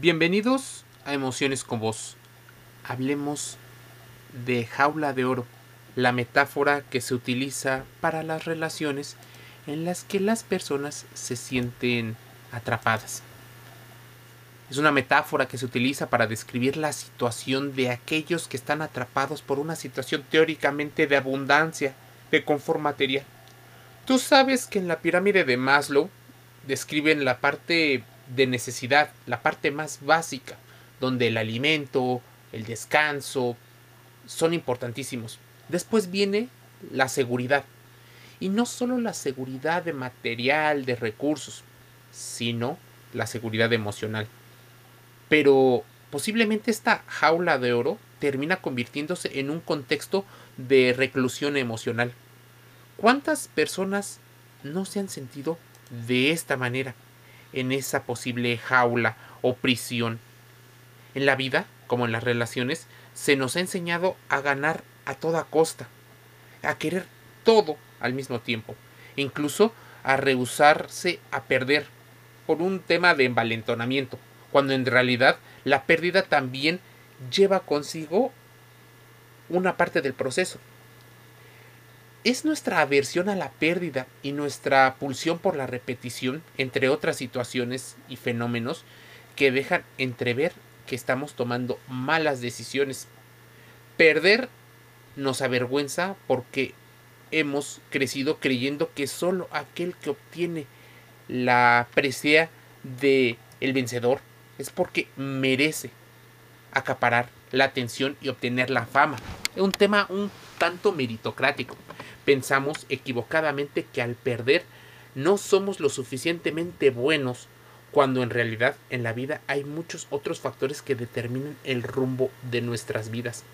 Bienvenidos a Emociones con Vos. Hablemos de jaula de oro, la metáfora que se utiliza para las relaciones en las que las personas se sienten atrapadas. Es una metáfora que se utiliza para describir la situación de aquellos que están atrapados por una situación teóricamente de abundancia, de confort material. Tú sabes que en la pirámide de Maslow describen la parte de necesidad, la parte más básica, donde el alimento, el descanso, son importantísimos. Después viene la seguridad. Y no solo la seguridad de material, de recursos, sino la seguridad emocional. Pero posiblemente esta jaula de oro termina convirtiéndose en un contexto de reclusión emocional. ¿Cuántas personas no se han sentido de esta manera? En esa posible jaula o prisión. En la vida, como en las relaciones, se nos ha enseñado a ganar a toda costa, a querer todo al mismo tiempo, incluso a rehusarse a perder por un tema de envalentonamiento, cuando en realidad la pérdida también lleva consigo una parte del proceso es nuestra aversión a la pérdida y nuestra pulsión por la repetición, entre otras situaciones y fenómenos, que dejan entrever que estamos tomando malas decisiones. Perder nos avergüenza porque hemos crecido creyendo que solo aquel que obtiene la presea de el vencedor es porque merece acaparar la atención y obtener la fama. Es un tema un tanto meritocrático. Pensamos equivocadamente que al perder no somos lo suficientemente buenos cuando en realidad en la vida hay muchos otros factores que determinan el rumbo de nuestras vidas.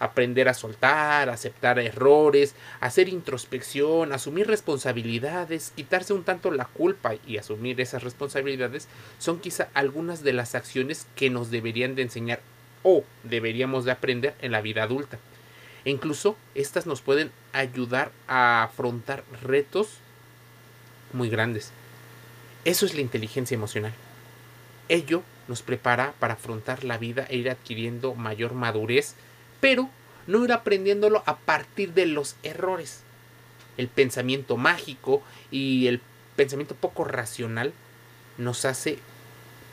Aprender a soltar, aceptar errores, hacer introspección, asumir responsabilidades, quitarse un tanto la culpa y asumir esas responsabilidades son quizá algunas de las acciones que nos deberían de enseñar o deberíamos de aprender en la vida adulta. E incluso estas nos pueden ayudar a afrontar retos muy grandes. Eso es la inteligencia emocional. Ello nos prepara para afrontar la vida e ir adquiriendo mayor madurez, pero no ir aprendiéndolo a partir de los errores. El pensamiento mágico y el pensamiento poco racional nos hace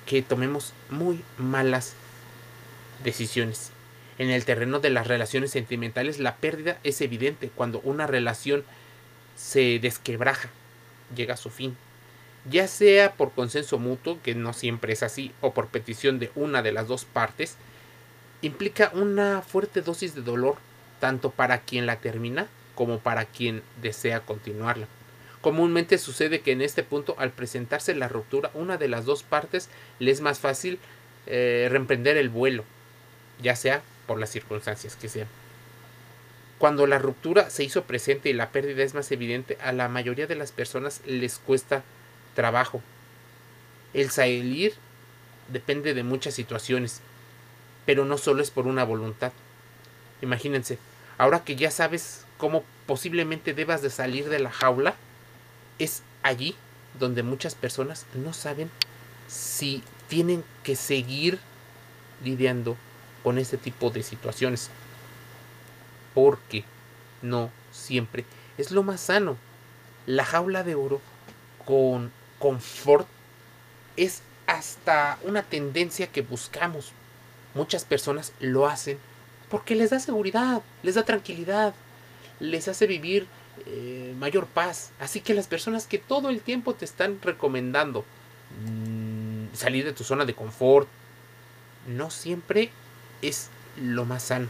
que tomemos muy malas decisiones. En el terreno de las relaciones sentimentales, la pérdida es evidente cuando una relación se desquebraja, llega a su fin. Ya sea por consenso mutuo, que no siempre es así, o por petición de una de las dos partes, implica una fuerte dosis de dolor, tanto para quien la termina como para quien desea continuarla. Comúnmente sucede que en este punto, al presentarse la ruptura, una de las dos partes le es más fácil eh, reemprender el vuelo, ya sea por las circunstancias que sean. Cuando la ruptura se hizo presente y la pérdida es más evidente, a la mayoría de las personas les cuesta trabajo. El salir depende de muchas situaciones, pero no solo es por una voluntad. Imagínense, ahora que ya sabes cómo posiblemente debas de salir de la jaula, es allí donde muchas personas no saben si tienen que seguir lidiando con este tipo de situaciones. Porque no siempre es lo más sano. La jaula de oro con confort es hasta una tendencia que buscamos. Muchas personas lo hacen porque les da seguridad, les da tranquilidad, les hace vivir eh, mayor paz. Así que las personas que todo el tiempo te están recomendando mm, salir de tu zona de confort, no siempre es lo más sano.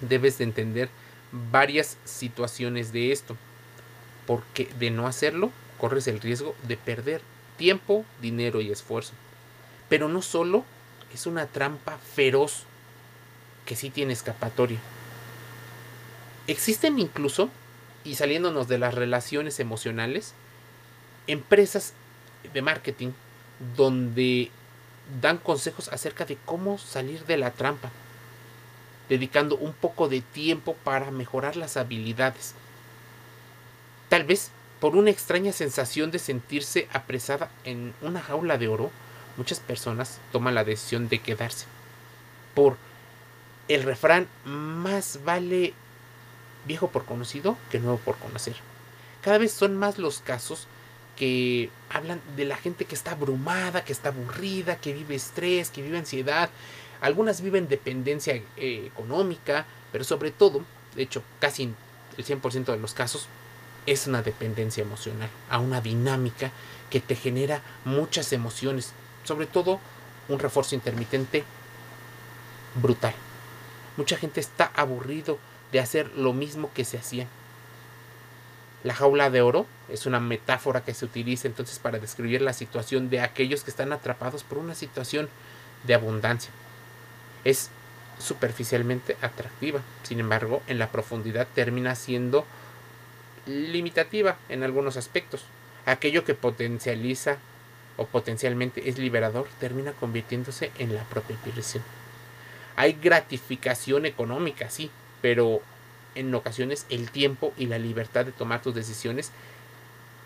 Debes de entender varias situaciones de esto, porque de no hacerlo corres el riesgo de perder tiempo, dinero y esfuerzo. Pero no solo es una trampa feroz que sí tiene escapatoria. Existen incluso, y saliéndonos de las relaciones emocionales, empresas de marketing donde dan consejos acerca de cómo salir de la trampa, dedicando un poco de tiempo para mejorar las habilidades. Tal vez por una extraña sensación de sentirse apresada en una jaula de oro, muchas personas toman la decisión de quedarse. Por el refrán, más vale viejo por conocido que nuevo por conocer. Cada vez son más los casos que hablan de la gente que está abrumada, que está aburrida, que vive estrés, que vive ansiedad. Algunas viven dependencia eh, económica, pero sobre todo, de hecho, casi el 100% de los casos, es una dependencia emocional, a una dinámica que te genera muchas emociones, sobre todo un refuerzo intermitente brutal. Mucha gente está aburrido de hacer lo mismo que se hacía. La jaula de oro es una metáfora que se utiliza entonces para describir la situación de aquellos que están atrapados por una situación de abundancia. Es superficialmente atractiva, sin embargo, en la profundidad termina siendo limitativa en algunos aspectos. Aquello que potencializa o potencialmente es liberador termina convirtiéndose en la propia prisión. Hay gratificación económica, sí, pero en ocasiones el tiempo y la libertad de tomar tus decisiones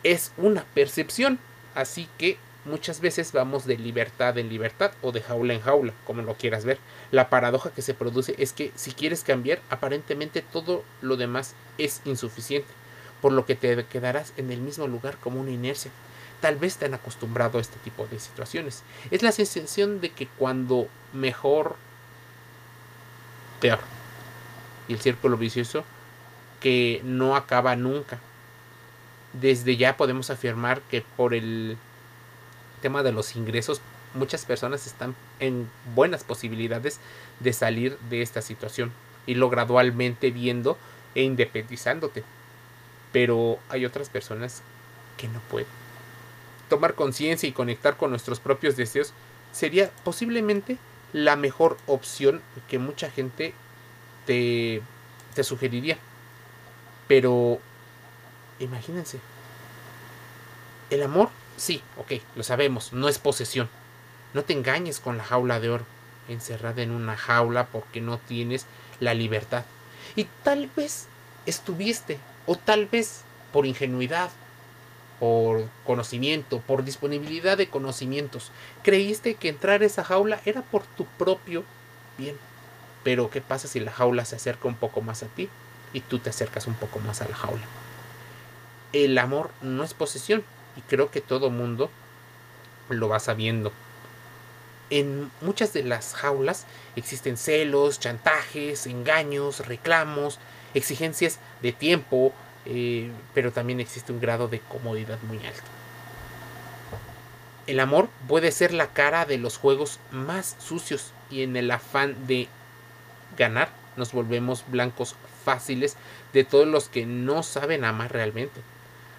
es una percepción. Así que muchas veces vamos de libertad en libertad o de jaula en jaula, como lo quieras ver. La paradoja que se produce es que si quieres cambiar, aparentemente todo lo demás es insuficiente, por lo que te quedarás en el mismo lugar como una inercia. Tal vez te han acostumbrado a este tipo de situaciones. Es la sensación de que cuando mejor, peor y el círculo vicioso que no acaba nunca. Desde ya podemos afirmar que por el tema de los ingresos muchas personas están en buenas posibilidades de salir de esta situación y lo gradualmente viendo e independizándote. Pero hay otras personas que no pueden. Tomar conciencia y conectar con nuestros propios deseos sería posiblemente la mejor opción que mucha gente te, te sugeriría. Pero imagínense. El amor, sí, ok, lo sabemos, no es posesión. No te engañes con la jaula de oro, encerrada en una jaula porque no tienes la libertad. Y tal vez estuviste, o tal vez por ingenuidad, por conocimiento, por disponibilidad de conocimientos, creíste que entrar a esa jaula era por tu propio bien. Pero ¿qué pasa si la jaula se acerca un poco más a ti y tú te acercas un poco más a la jaula? El amor no es posesión y creo que todo mundo lo va sabiendo. En muchas de las jaulas existen celos, chantajes, engaños, reclamos, exigencias de tiempo, eh, pero también existe un grado de comodidad muy alto. El amor puede ser la cara de los juegos más sucios y en el afán de ganar, nos volvemos blancos fáciles de todos los que no saben amar realmente.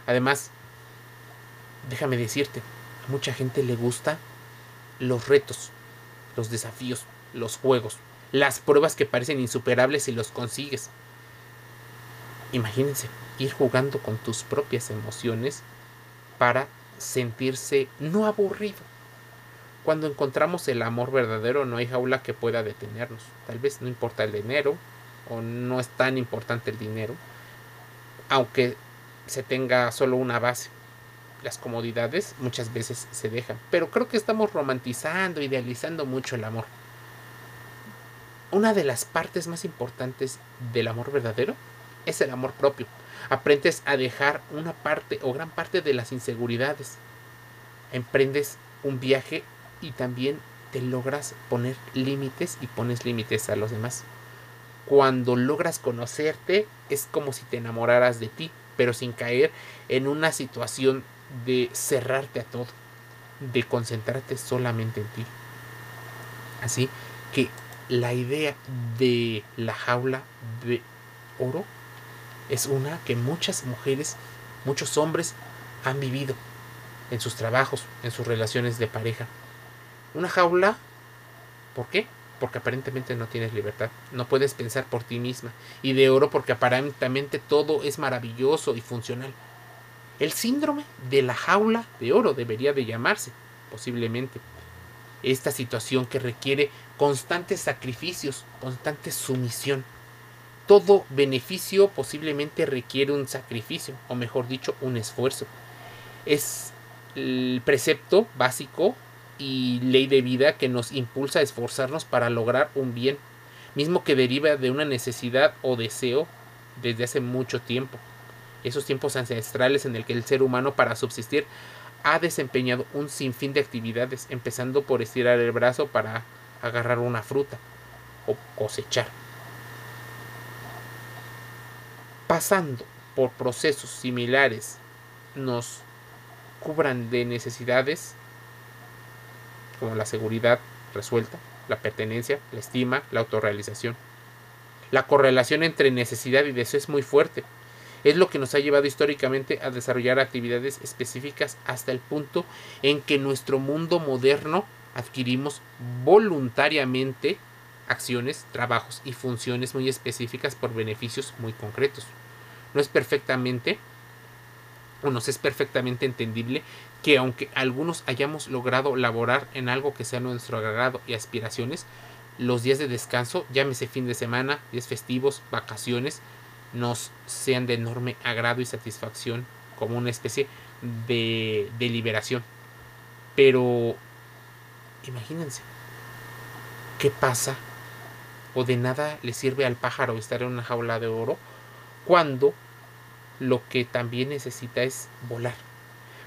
Además, déjame decirte, a mucha gente le gusta los retos, los desafíos, los juegos, las pruebas que parecen insuperables si los consigues. Imagínense ir jugando con tus propias emociones para sentirse no aburrido, cuando encontramos el amor verdadero no hay jaula que pueda detenernos. Tal vez no importa el dinero o no es tan importante el dinero, aunque se tenga solo una base. Las comodidades muchas veces se dejan, pero creo que estamos romantizando, idealizando mucho el amor. Una de las partes más importantes del amor verdadero es el amor propio. Aprendes a dejar una parte o gran parte de las inseguridades. Emprendes un viaje y también te logras poner límites y pones límites a los demás. Cuando logras conocerte es como si te enamoraras de ti, pero sin caer en una situación de cerrarte a todo, de concentrarte solamente en ti. Así que la idea de la jaula de oro es una que muchas mujeres, muchos hombres han vivido en sus trabajos, en sus relaciones de pareja. Una jaula, ¿por qué? Porque aparentemente no tienes libertad, no puedes pensar por ti misma. Y de oro porque aparentemente todo es maravilloso y funcional. El síndrome de la jaula de oro debería de llamarse, posiblemente. Esta situación que requiere constantes sacrificios, constante sumisión. Todo beneficio posiblemente requiere un sacrificio, o mejor dicho, un esfuerzo. Es el precepto básico y ley de vida que nos impulsa a esforzarnos para lograr un bien, mismo que deriva de una necesidad o deseo desde hace mucho tiempo. Esos tiempos ancestrales en el que el ser humano para subsistir ha desempeñado un sinfín de actividades, empezando por estirar el brazo para agarrar una fruta o cosechar. Pasando por procesos similares nos cubran de necesidades como la seguridad resuelta, la pertenencia, la estima, la autorrealización. La correlación entre necesidad y deseo es muy fuerte. Es lo que nos ha llevado históricamente a desarrollar actividades específicas hasta el punto en que nuestro mundo moderno adquirimos voluntariamente acciones, trabajos y funciones muy específicas por beneficios muy concretos. No es perfectamente o nos es perfectamente entendible que aunque algunos hayamos logrado laborar en algo que sea nuestro agrado y aspiraciones, los días de descanso, llámese fin de semana, días festivos, vacaciones, nos sean de enorme agrado y satisfacción como una especie de, liberación. Pero imagínense, ¿qué pasa? O de nada le sirve al pájaro estar en una jaula de oro cuando lo que también necesita es volar.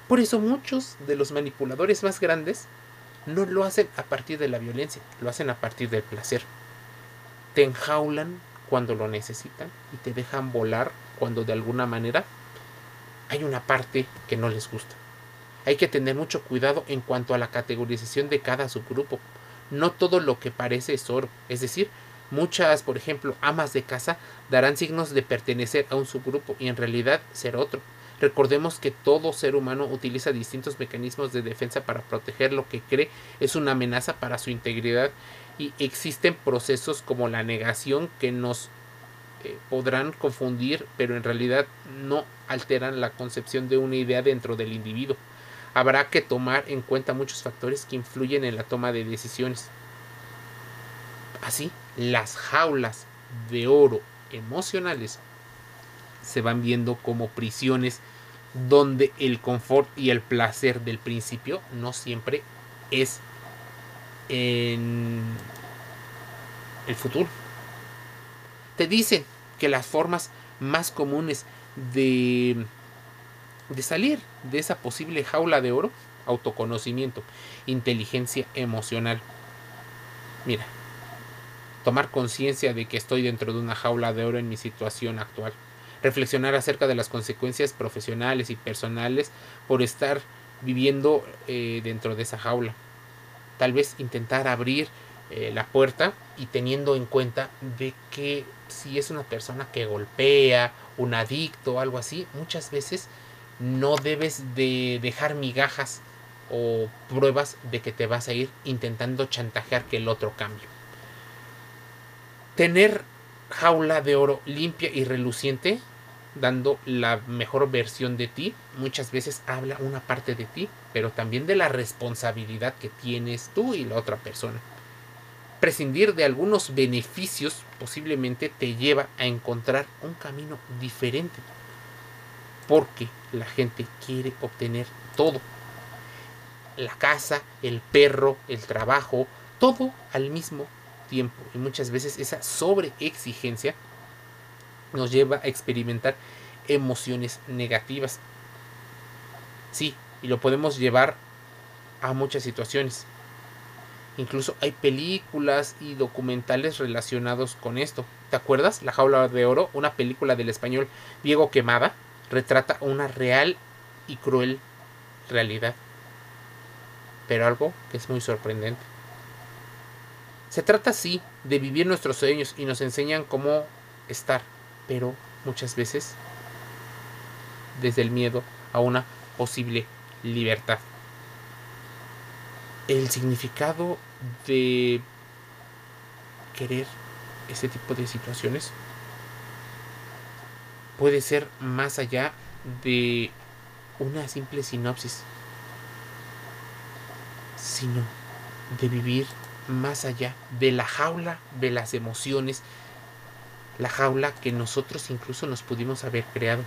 Por eso muchos de los manipuladores más grandes no lo hacen a partir de la violencia, lo hacen a partir del placer. Te enjaulan cuando lo necesitan y te dejan volar cuando de alguna manera hay una parte que no les gusta. Hay que tener mucho cuidado en cuanto a la categorización de cada subgrupo. No todo lo que parece es oro, es decir, Muchas, por ejemplo, amas de casa darán signos de pertenecer a un subgrupo y en realidad ser otro. Recordemos que todo ser humano utiliza distintos mecanismos de defensa para proteger lo que cree es una amenaza para su integridad y existen procesos como la negación que nos eh, podrán confundir pero en realidad no alteran la concepción de una idea dentro del individuo. Habrá que tomar en cuenta muchos factores que influyen en la toma de decisiones. Así, las jaulas de oro emocionales se van viendo como prisiones donde el confort y el placer del principio no siempre es en el futuro. Te dicen que las formas más comunes de, de salir de esa posible jaula de oro, autoconocimiento, inteligencia emocional. Mira, tomar conciencia de que estoy dentro de una jaula de oro en mi situación actual, reflexionar acerca de las consecuencias profesionales y personales por estar viviendo eh, dentro de esa jaula. Tal vez intentar abrir eh, la puerta y teniendo en cuenta de que si es una persona que golpea, un adicto o algo así, muchas veces no debes de dejar migajas o pruebas de que te vas a ir intentando chantajear que el otro cambie. Tener jaula de oro limpia y reluciente, dando la mejor versión de ti, muchas veces habla una parte de ti, pero también de la responsabilidad que tienes tú y la otra persona. Prescindir de algunos beneficios posiblemente te lleva a encontrar un camino diferente, porque la gente quiere obtener todo. La casa, el perro, el trabajo, todo al mismo tiempo y muchas veces esa sobreexigencia nos lleva a experimentar emociones negativas. Sí, y lo podemos llevar a muchas situaciones. Incluso hay películas y documentales relacionados con esto. ¿Te acuerdas? La jaula de oro, una película del español Diego Quemada, retrata una real y cruel realidad. Pero algo que es muy sorprendente. Se trata sí de vivir nuestros sueños y nos enseñan cómo estar, pero muchas veces desde el miedo a una posible libertad. El significado de querer ese tipo de situaciones puede ser más allá de una simple sinopsis, sino de vivir más allá de la jaula de las emociones, la jaula que nosotros incluso nos pudimos haber creado.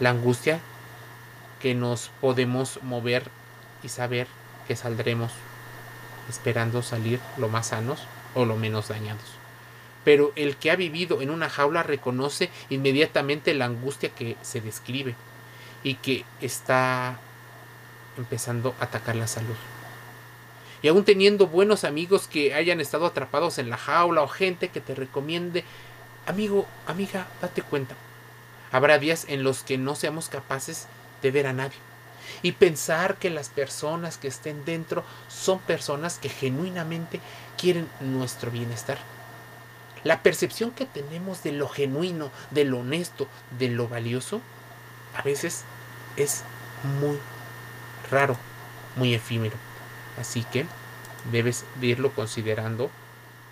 La angustia que nos podemos mover y saber que saldremos esperando salir lo más sanos o lo menos dañados. Pero el que ha vivido en una jaula reconoce inmediatamente la angustia que se describe y que está empezando a atacar la salud. Y aún teniendo buenos amigos que hayan estado atrapados en la jaula o gente que te recomiende, amigo, amiga, date cuenta. Habrá días en los que no seamos capaces de ver a nadie y pensar que las personas que estén dentro son personas que genuinamente quieren nuestro bienestar. La percepción que tenemos de lo genuino, de lo honesto, de lo valioso, a veces es muy raro, muy efímero. Así que debes irlo considerando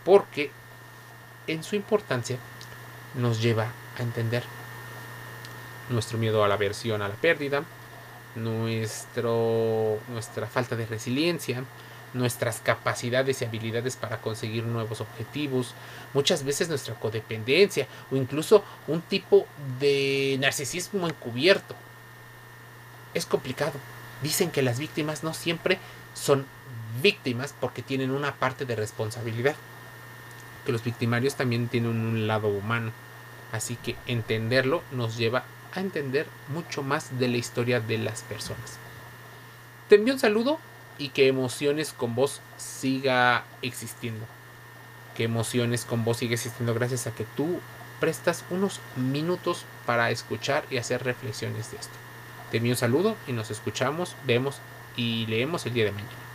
porque en su importancia nos lleva a entender nuestro miedo a la aversión a la pérdida, nuestro, nuestra falta de resiliencia, nuestras capacidades y habilidades para conseguir nuevos objetivos, muchas veces nuestra codependencia o incluso un tipo de narcisismo encubierto. Es complicado. Dicen que las víctimas no siempre son víctimas porque tienen una parte de responsabilidad. Que los victimarios también tienen un lado humano. Así que entenderlo nos lleva a entender mucho más de la historia de las personas. Te envío un saludo y que emociones con vos siga existiendo. Que emociones con vos siga existiendo gracias a que tú prestas unos minutos para escuchar y hacer reflexiones de esto. Te envío un saludo y nos escuchamos, vemos y leemos el día de mañana.